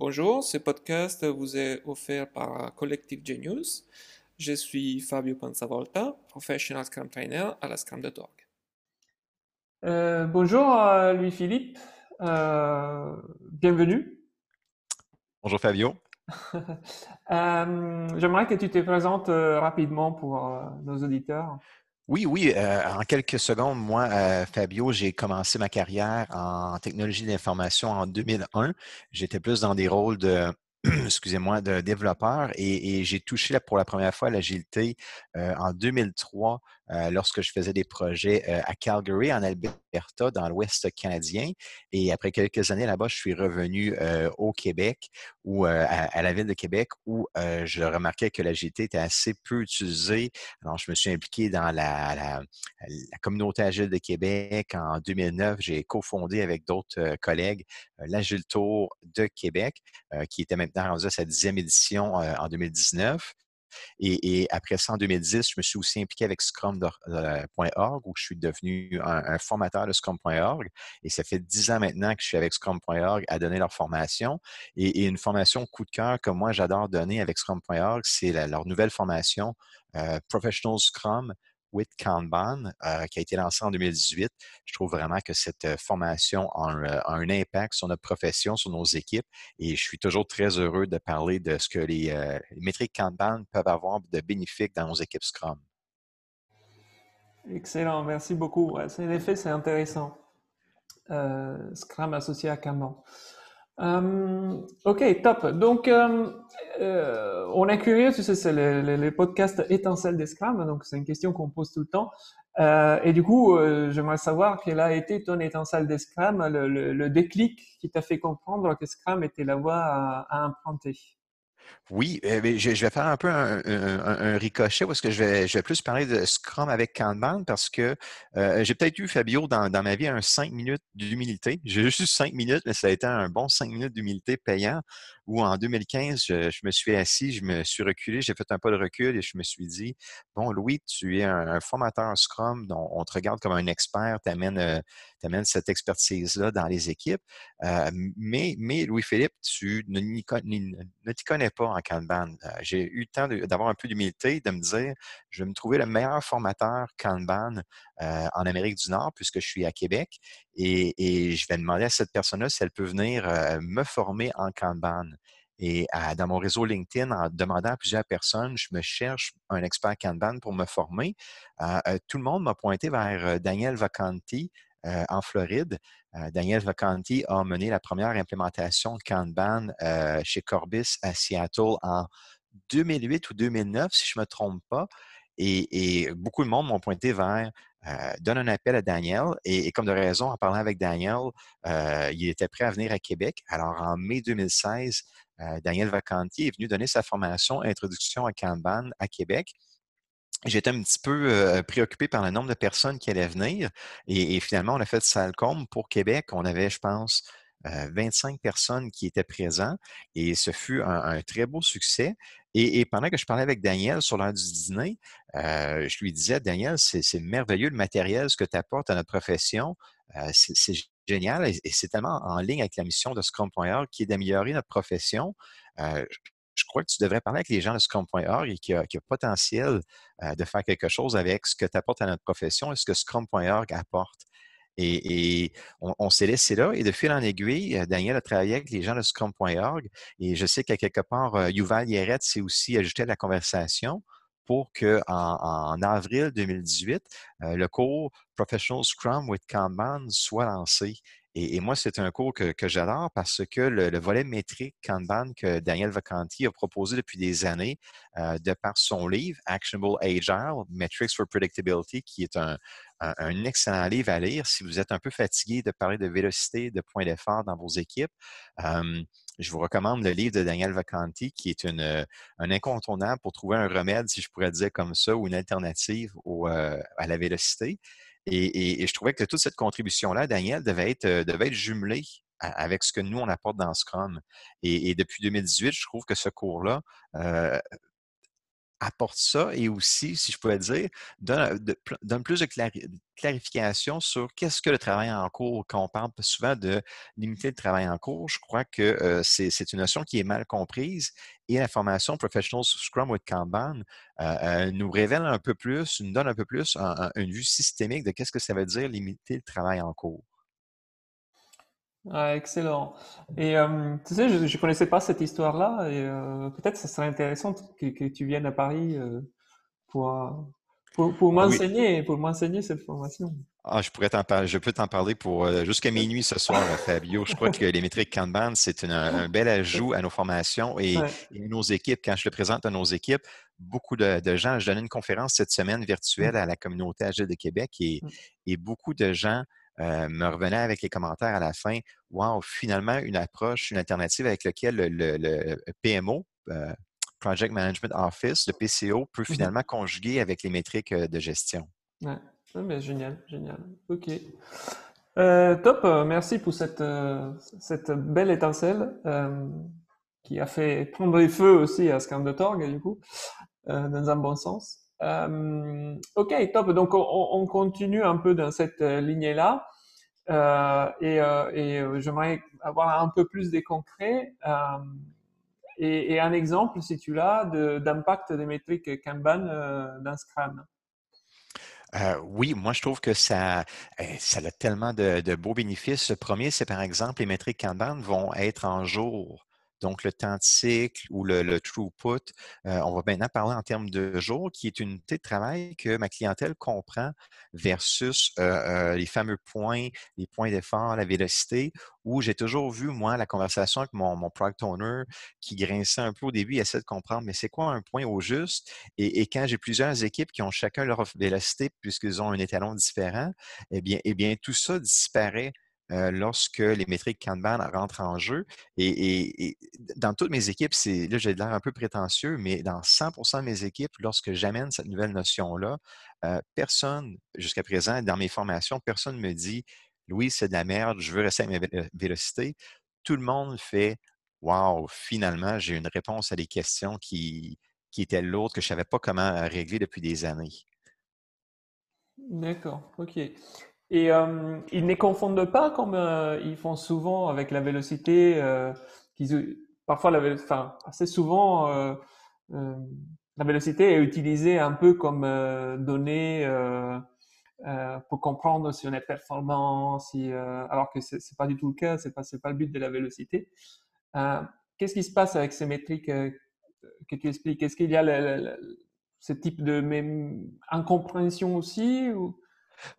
Bonjour, ce podcast vous est offert par Collective Genius. Je suis Fabio Panzavolta, professional Scrum Trainer à la Scrum.org. Euh, bonjour euh, Louis-Philippe, euh, bienvenue. Bonjour Fabio. J'aimerais que tu te présentes rapidement pour nos auditeurs. Oui, oui. en quelques secondes, moi, Fabio, j'ai commencé ma carrière en technologie d'information en 2001. J'étais plus dans des rôles de excusez-moi, de développeur et, j'ai touché pour la première fois l'agilité en 2003 lorsque je faisais des projets à Calgary, en Alberta, dans l'Ouest canadien. Et après quelques années là-bas, je suis revenu au Québec ou à, la ville de Québec où je remarquais que l'agilité était assez peu utilisée. Alors, je me suis impliqué dans la, la, communauté agile de Québec. En 2009, j'ai cofondé avec d'autres collègues l'Agile Tour de Québec, qui était maintenant rendu à sa dixième édition en 2019. Et, après ça, en 2010, je me suis aussi impliqué avec Scrum.org où je suis devenu un, formateur de Scrum.org. Et ça fait dix ans maintenant que je suis avec Scrum.org à donner leur formation. Et, une formation coup de cœur que moi, j'adore donner avec Scrum.org, c'est leur nouvelle formation euh, Professional Scrum with Kanban, euh, qui a été lancé en 2018. Je trouve vraiment que cette euh, formation euh, a un, impact sur notre profession, sur nos équipes, et je suis toujours très heureux de parler de ce que les, métriques Kanban peuvent avoir de bénéfiques dans nos équipes Scrum. Excellent, merci beaucoup. en effet, c'est intéressant. Scrum associé à Kanban. ok, top. Donc, euh, on est curieux, tu sais, c'est le, podcast Étincelle des donc c'est une question qu'on pose tout le temps. Euh, et du coup, euh, j'aimerais savoir quelle a été ton étincelle des le, déclic qui t'a fait comprendre que Scrum était la voie à, à emprunter. Oui, je, vais faire un peu un, ricochet parce que je vais, plus parler de Scrum avec Kanban parce que j'ai peut-être eu, Fabio, dans, ma vie, un 5 minutes d'humilité. J'ai juste eu 5 minutes, mais ça a été un bon 5 minutes d'humilité payant où en 2015, je, me suis assis, je me suis reculé, j'ai fait un pas de recul et je me suis dit, bon, Louis, tu es un, formateur Scrum, dont on te regarde comme un expert, tu amènes, euh, cette expertise-là dans les équipes. mais, mais Louis-Philippe, tu ne, t'y connais pas en Kanban. Euh, j'ai eu le temps d'avoir un peu d'humilité, de me dire, je vais me trouver le meilleur formateur Kanban euh, en Amérique du Nord, puisque je suis à Québec, et, je vais demander à cette personne-là si elle peut venir euh, me former en Kanban. Et dans mon réseau LinkedIn, en demandant à plusieurs personnes, je me cherche un expert Kanban pour me former. tout le monde m'a pointé vers Daniel Vacanti, euh, en Floride. Euh, Daniel Vacanti a mené la première implémentation de Kanban euh, chez Corbis à Seattle en 2008 ou 2009, si je ne me trompe pas. Et, beaucoup de monde m'ont pointé vers donne un appel à Daniel. Et, comme de raison, en parlant avec Daniel, il était prêt à venir à Québec. Alors, en mai 2016, Daniel Vacanti est venu donner sa formation Introduction à Kanban à Québec j'étais un petit peu préoccupé par le nombre de personnes qui allaient venir. Et, finalement, on a fait Salcombe pour Québec. On avait, je pense, 25 personnes qui étaient présentes et ce fut un, très beau succès. Et, pendant que je parlais avec Daniel sur l'heure du dîner, je lui disais, Daniel, c'est merveilleux le matériel, ce que tu apportes à notre profession. Génial et, c'est tellement en ligne avec la mission de Scrum.org qui est d'améliorer notre profession je crois que tu devrais parler avec les gens de Scrum.org et qu'il y, a potentiel euh, de faire quelque chose avec ce que tu apportes à notre profession et ce que Scrum.org apporte. Et, on, s'est laissé là. Et de fil en aiguille, euh, Daniel a travaillé avec les gens de Scrum.org. Et je sais qu'à quelque part, euh, Yuval Yeret s'est aussi ajouté à la conversation pour qu'en en, avril 2018, le cours Professional Scrum with Kanban soit lancé. Et, moi, c'est un cours que, j'adore parce que le, volet métrique Kanban que Daniel Vacanti a proposé depuis des années, euh, de par son livre Actionable Agile, Metrics for Predictability, qui est un, excellent livre à lire si vous êtes un peu fatigué de parler de vélocité, de points d'effort dans vos équipes. je vous recommande le livre de Daniel Vacanti, qui est une, un incontournable pour trouver un remède, si je pourrais dire comme ça, ou une alternative euh, à la vélocité. Et, je trouvais que toute cette contribution-là, Daniel, devait être, euh, devait être jumelée avec ce que nous, on apporte dans Scrum. Et, depuis 2018, je trouve que ce cours-là, euh, apporte ça et aussi, si je pouvais dire, donne, plus de clarification sur qu'est-ce que le travail en cours. Quand on parle souvent de limiter le travail en cours, je crois que euh, c'est une notion qui est mal comprise et la formation Professional Scrum with Kanban euh, euh, nous révèle un peu plus, nous donne un peu plus une vue systémique de qu'est-ce que ça veut dire limiter le travail en cours. Ah, excellent. Et euh, tu sais, je ne connaissais pas cette histoire-là et euh, peut-être ce serait intéressant que, que, tu viennes à Paris euh, pour, pour, pour m'enseigner, cette formation. Ah, je pourrais t'en parler, je peux t'en parler pour jusqu'à minuit ce soir, Fabio. Je crois que les métriques Kanban, c'est un bel ajout à nos formations et, nos équipes. Quand je le présente à nos équipes, beaucoup de, de, gens, je donnais une conférence cette semaine virtuelle à la communauté Agile de Québec et, mm. et beaucoup de gens euh, me revenait avec les commentaires à la fin. Wow, finalement, une approche, une alternative avec laquelle le, PMO, euh, Project Management Office, le PCO, peut mmh finalement conjuguer avec les métriques euh, de gestion. Ouais. Ah, génial, génial. OK. top, merci pour cette, cette belle étincelle qui a fait prendre les feux aussi à Scandotorg, du coup, dans un bon sens. Euh, ok, top. Donc, on, on, continue un peu dans cette euh, lignée-là. Euh, et, euh, et j'aimerais avoir un peu plus des concrets. Et, un exemple, si tu l'as, d'impact des métriques Kanban dans Scrum. Oui, moi je trouve que ça, ça a tellement de, de beaux bénéfices. Le premier, c'est par exemple, les métriques Kanban vont être en jour. Donc, le temps de cycle ou le, throughput, euh, on va maintenant parler en termes de jours, qui est une unité de travail que ma clientèle comprend versus euh, euh, les fameux points, les points d'effort, la vélocité, où j'ai toujours vu, moi, la conversation avec mon, product owner qui grinçait un peu au début, il essaie de comprendre, mais c'est quoi un point au juste? Et, quand j'ai plusieurs équipes qui ont chacun leur vélocité puisqu'ils ont un étalon différent, eh bien, eh bien tout ça disparaît euh, lorsque les métriques Kanban rentrent en jeu. Et, dans toutes mes équipes, là, j'ai l'air un peu prétentieux, mais dans 100 de mes équipes, lorsque j'amène cette nouvelle notion-là, euh, personne, jusqu'à présent, dans mes formations, personne ne me dit Louis, c'est de la merde, je veux rester à mes vélocités. Tout le monde fait Wow, finalement, j'ai une réponse à des questions qui, qui étaient lourdes, que je ne savais pas comment régler depuis des années. D'accord, OK. Et euh, ils ne confondent pas comme euh, ils font souvent avec la vélocité. Euh, parfois, la, enfin, assez souvent, euh, euh, la vélocité est utilisée un peu comme donnée pour comprendre si on est performant, si, alors que c'est pas du tout le cas. C'est pas pas le but de la vélocité. Qu'est-ce qui se passe avec ces métriques que tu expliques? Est-ce qu'il y a ce type de même incompréhension aussi ou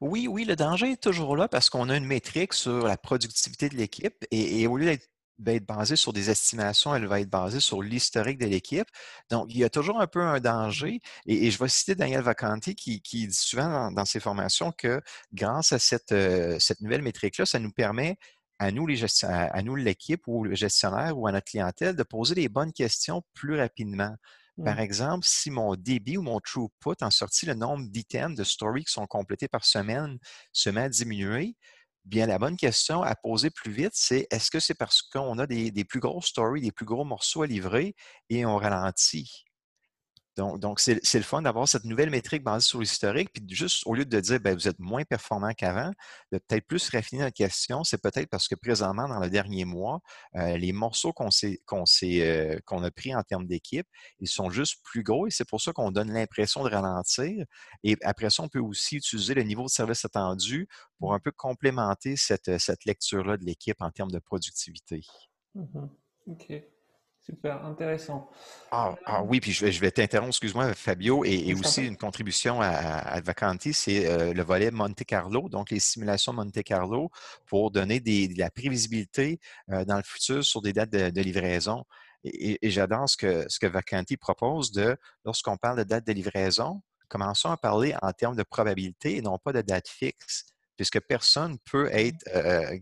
oui, oui, le danger est toujours là parce qu'on a une métrique sur la productivité de l'équipe et, au lieu d'être basée sur des estimations, elle va être basée sur l'historique de l'équipe. Donc, il y a toujours un peu un danger. Et, je vais citer Daniel Vacanti qui, dit souvent dans, ses formations que grâce à cette, euh, cette nouvelle métrique-là, ça nous permet à nous, à nous l'équipe ou le gestionnaire ou à notre clientèle de poser les bonnes questions plus rapidement. Par exemple, si mon débit ou mon throughput en sortie, le nombre d'items de story qui sont complétés par semaine se met à diminuer, bien la bonne question à poser plus vite, c'est est-ce que c'est parce qu'on a des, des, plus grosses stories, des plus gros morceaux à livrer et on ralentit? Donc, c'est le fun d'avoir cette nouvelle métrique basée sur l'historique, puis juste au lieu de dire ben, vous êtes moins performant qu'avant, de peut-être plus raffiner la question, c'est peut-être parce que présentement, dans le dernier mois, euh, les morceaux euh, qu'on a pris en termes d'équipe, ils sont juste plus gros et c'est pour ça qu'on donne l'impression de ralentir. Et après ça, on peut aussi utiliser le niveau de service attendu pour un peu complémenter cette, lecture-là de l'équipe en termes de productivité. Mmh OK. Super, intéressant. Ah, ah, oui, puis je vais, je vais t'interrompre, excuse-moi, Fabio, et, aussi une contribution à, à Vacanti, c'est euh, le volet Monte Carlo, donc les simulations Monte Carlo pour donner de la prévisibilité euh, dans le futur sur des dates de, livraison. Et, j'adore ce que, ce que Vacanti propose de, lorsqu'on parle de date de livraison, commençons à parler en termes de probabilité et non pas de date fixe puisque personne peut mmh être euh,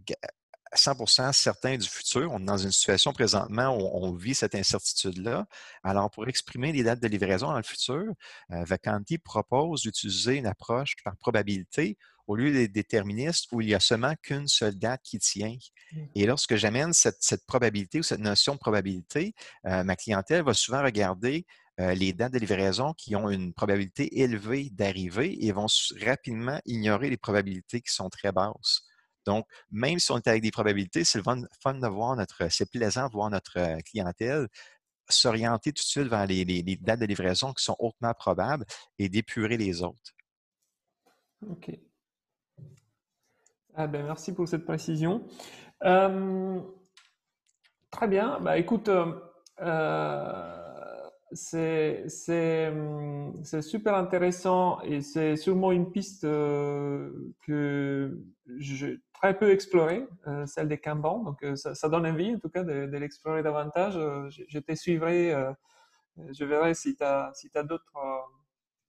100% certain du futur. On est dans une situation présentement où on vit cette incertitude-là. Alors, pour exprimer les dates de livraison dans le futur, euh, Vacanti propose d'utiliser une approche par probabilité au lieu des déterministes où il n'y a seulement qu'une seule date qui tient. Mmh. Et lorsque j'amène cette, probabilité ou cette notion de probabilité, euh, ma clientèle va souvent regarder les dates de livraison qui ont une probabilité élevée d'arriver et vont rapidement ignorer les probabilités qui sont très basses. Donc, même si on est avec des probabilités, c'est fun, fun de voir notre, c'est plaisant de voir notre clientèle s'orienter tout de suite vers les, dates de livraison qui sont hautement probables et d'épurer les autres. OK. Ah ben, merci pour cette précision. Euh, très bien. Bah, écoute, euh, euh c'est super intéressant et c'est sûrement une piste euh, que j'ai très peu explorée, celle des Kanban. Donc, ça, ça, donne envie, en tout cas, de, de l'explorer davantage. Je, je, te suivrai. je verrai si tu as, si as d'autres.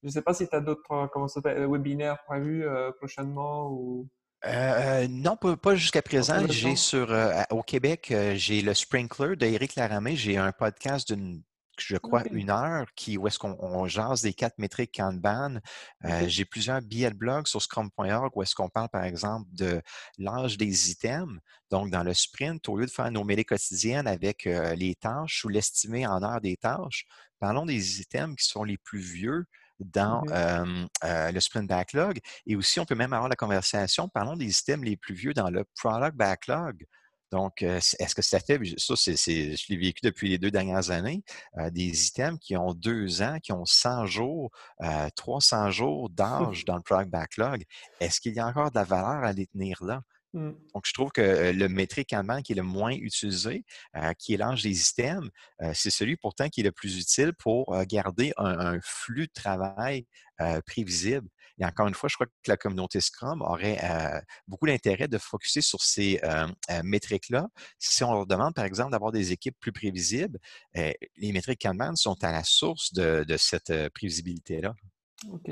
je ne sais pas si tu as d'autres comment webinaires prévus prochainement ou. Euh, non, pas, jusqu'à présent. J'ai sur euh, au Québec, euh, j'ai le Sprinkler d'Éric Laramé. J'ai un podcast d'une je crois, une heure, qui, où est-ce qu'on jase des quatre métriques Kanban. J'ai plusieurs billets de blog sur scrum.org où est-ce qu'on parle, par exemple, de l'âge des items. Donc, dans le sprint, au lieu de faire nos mêlées quotidiennes avec les tâches ou l'estimer en heure des tâches, parlons des items qui sont les plus vieux, dans le sprint backlog. Et aussi, on peut même avoir la conversation, parlons des systèmes les plus vieux dans le product backlog. Donc, est-ce que ça fait, ça, c'est, je l'ai vécu depuis les deux dernières années, des items qui ont deux ans, qui ont 100 jours, 300 jours d'âge dans le product backlog. Est-ce qu'il y a encore de la valeur à les tenir là? Mmh. Donc, je trouve que le métrique allemand qui est le moins utilisé, qui est l'âge des systèmes, c'est celui pourtant qui est le plus utile pour garder un, flux de travail prévisible. Et encore une fois, je crois que la communauté Scrum aurait beaucoup d'intérêt de focuser sur ces métriques-là. Si on leur demande, par exemple, d'avoir des équipes plus prévisibles, les métriques Kanban sont à la source de, de cette prévisibilité-là. OK.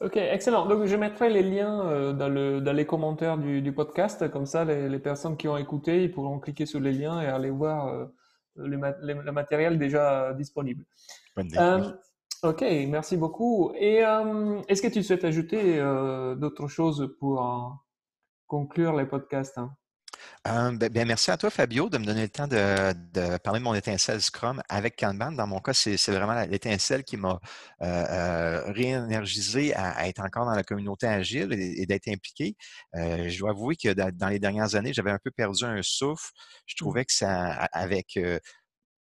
Ok, excellent. Donc, je mettrai les liens euh, dans, le, dans les commentaires du, du podcast. Comme ça, les, les, personnes qui ont écouté, ils pourront cliquer sur les liens et aller voir euh, le, le, matériel déjà disponible. Euh, ok, merci beaucoup. Et est-ce que tu souhaites ajouter d'autres choses pour conclure les podcasts hein? Euh, ben, ben, merci à toi, Fabio, de me donner le temps de, parler de mon étincelle Scrum avec Kanban. Dans mon cas, c'est vraiment l'étincelle qui m'a euh, euh, réénergisé à, être encore dans la communauté agile et, d'être impliqué. je dois avouer que dans les dernières années, j'avais un peu perdu un souffle. Je mmh. trouvais que ça, avec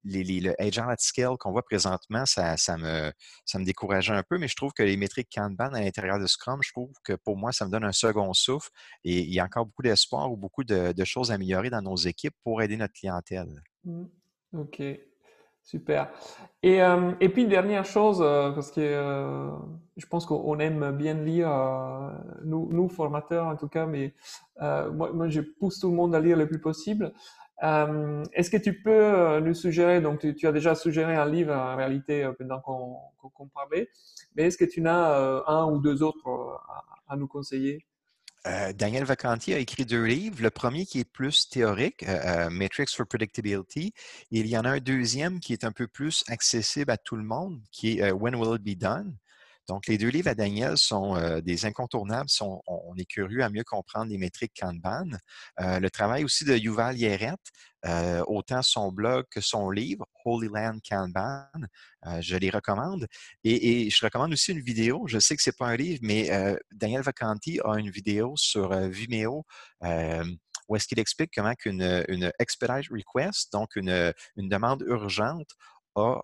les, les, le Agile at Scale qu'on voit présentement, ça, me, ça me décourageait un peu, mais je trouve que les métriques Kanban à l'intérieur de Scrum, je trouve que pour moi, ça me donne un second souffle et il y a encore beaucoup d'espoir ou beaucoup de, choses à améliorer dans nos équipes pour aider notre clientèle. Mmh. OK. Super. Et, euh, et puis, dernière chose, euh, parce que euh, je pense qu'on aime bien lire, nous, nous, formateurs en tout cas, mais moi, je pousse tout le monde à lire le plus possible. Euh, est-ce que tu peux euh, nous suggérer, donc tu, as déjà suggéré un livre en réalité euh, pendant qu'on parlait, mais est-ce que tu en as un ou deux autres à, nous conseiller? Daniel Vacanti a écrit deux livres. Le premier qui est plus théorique, Matrix for Predictability. Il y en a un deuxième qui est un peu plus accessible à tout le monde, qui est When Will It Be Done? Donc, les deux livres à Daniel sont euh, des incontournables on, est curieux à mieux comprendre les métriques Kanban. Euh, le travail aussi de Yuval Yeret, euh, autant son blog que son livre, Holy Land Kanban, je les recommande. Et, je recommande aussi une vidéo. Je sais que ce n'est pas un livre, mais Daniel Vacanti a une vidéo sur Vimeo où est-ce qu'il explique comment une expedite request, donc une, une demande urgente, a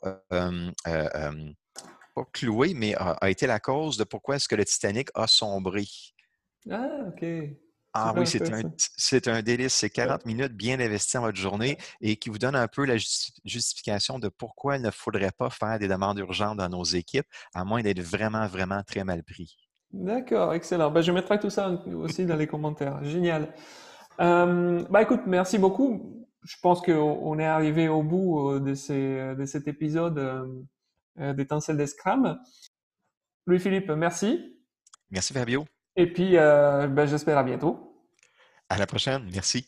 pas cloué, mais a, été la cause de pourquoi est-ce que le Titanic a sombré. Ah, OK. Ah oui, c'est un, c'est un délice. C'est 40 minutes bien investies dans votre journée et qui vous donne un peu la justification de pourquoi il ne faudrait pas faire des demandes urgentes dans nos équipes, à moins d'être vraiment, vraiment très mal pris. D'accord, excellent. Ben, je mettrai tout ça aussi dans les commentaires. Génial. Euh, bah écoute, merci beaucoup. Je pense qu'on est arrivé au bout euh, de, ces, de cet épisode euh, euh, d'étincelles des Scrum. Louis-Philippe, merci. Merci Fabio. Et puis, euh, ben, j'espère à bientôt. À la prochaine. Merci.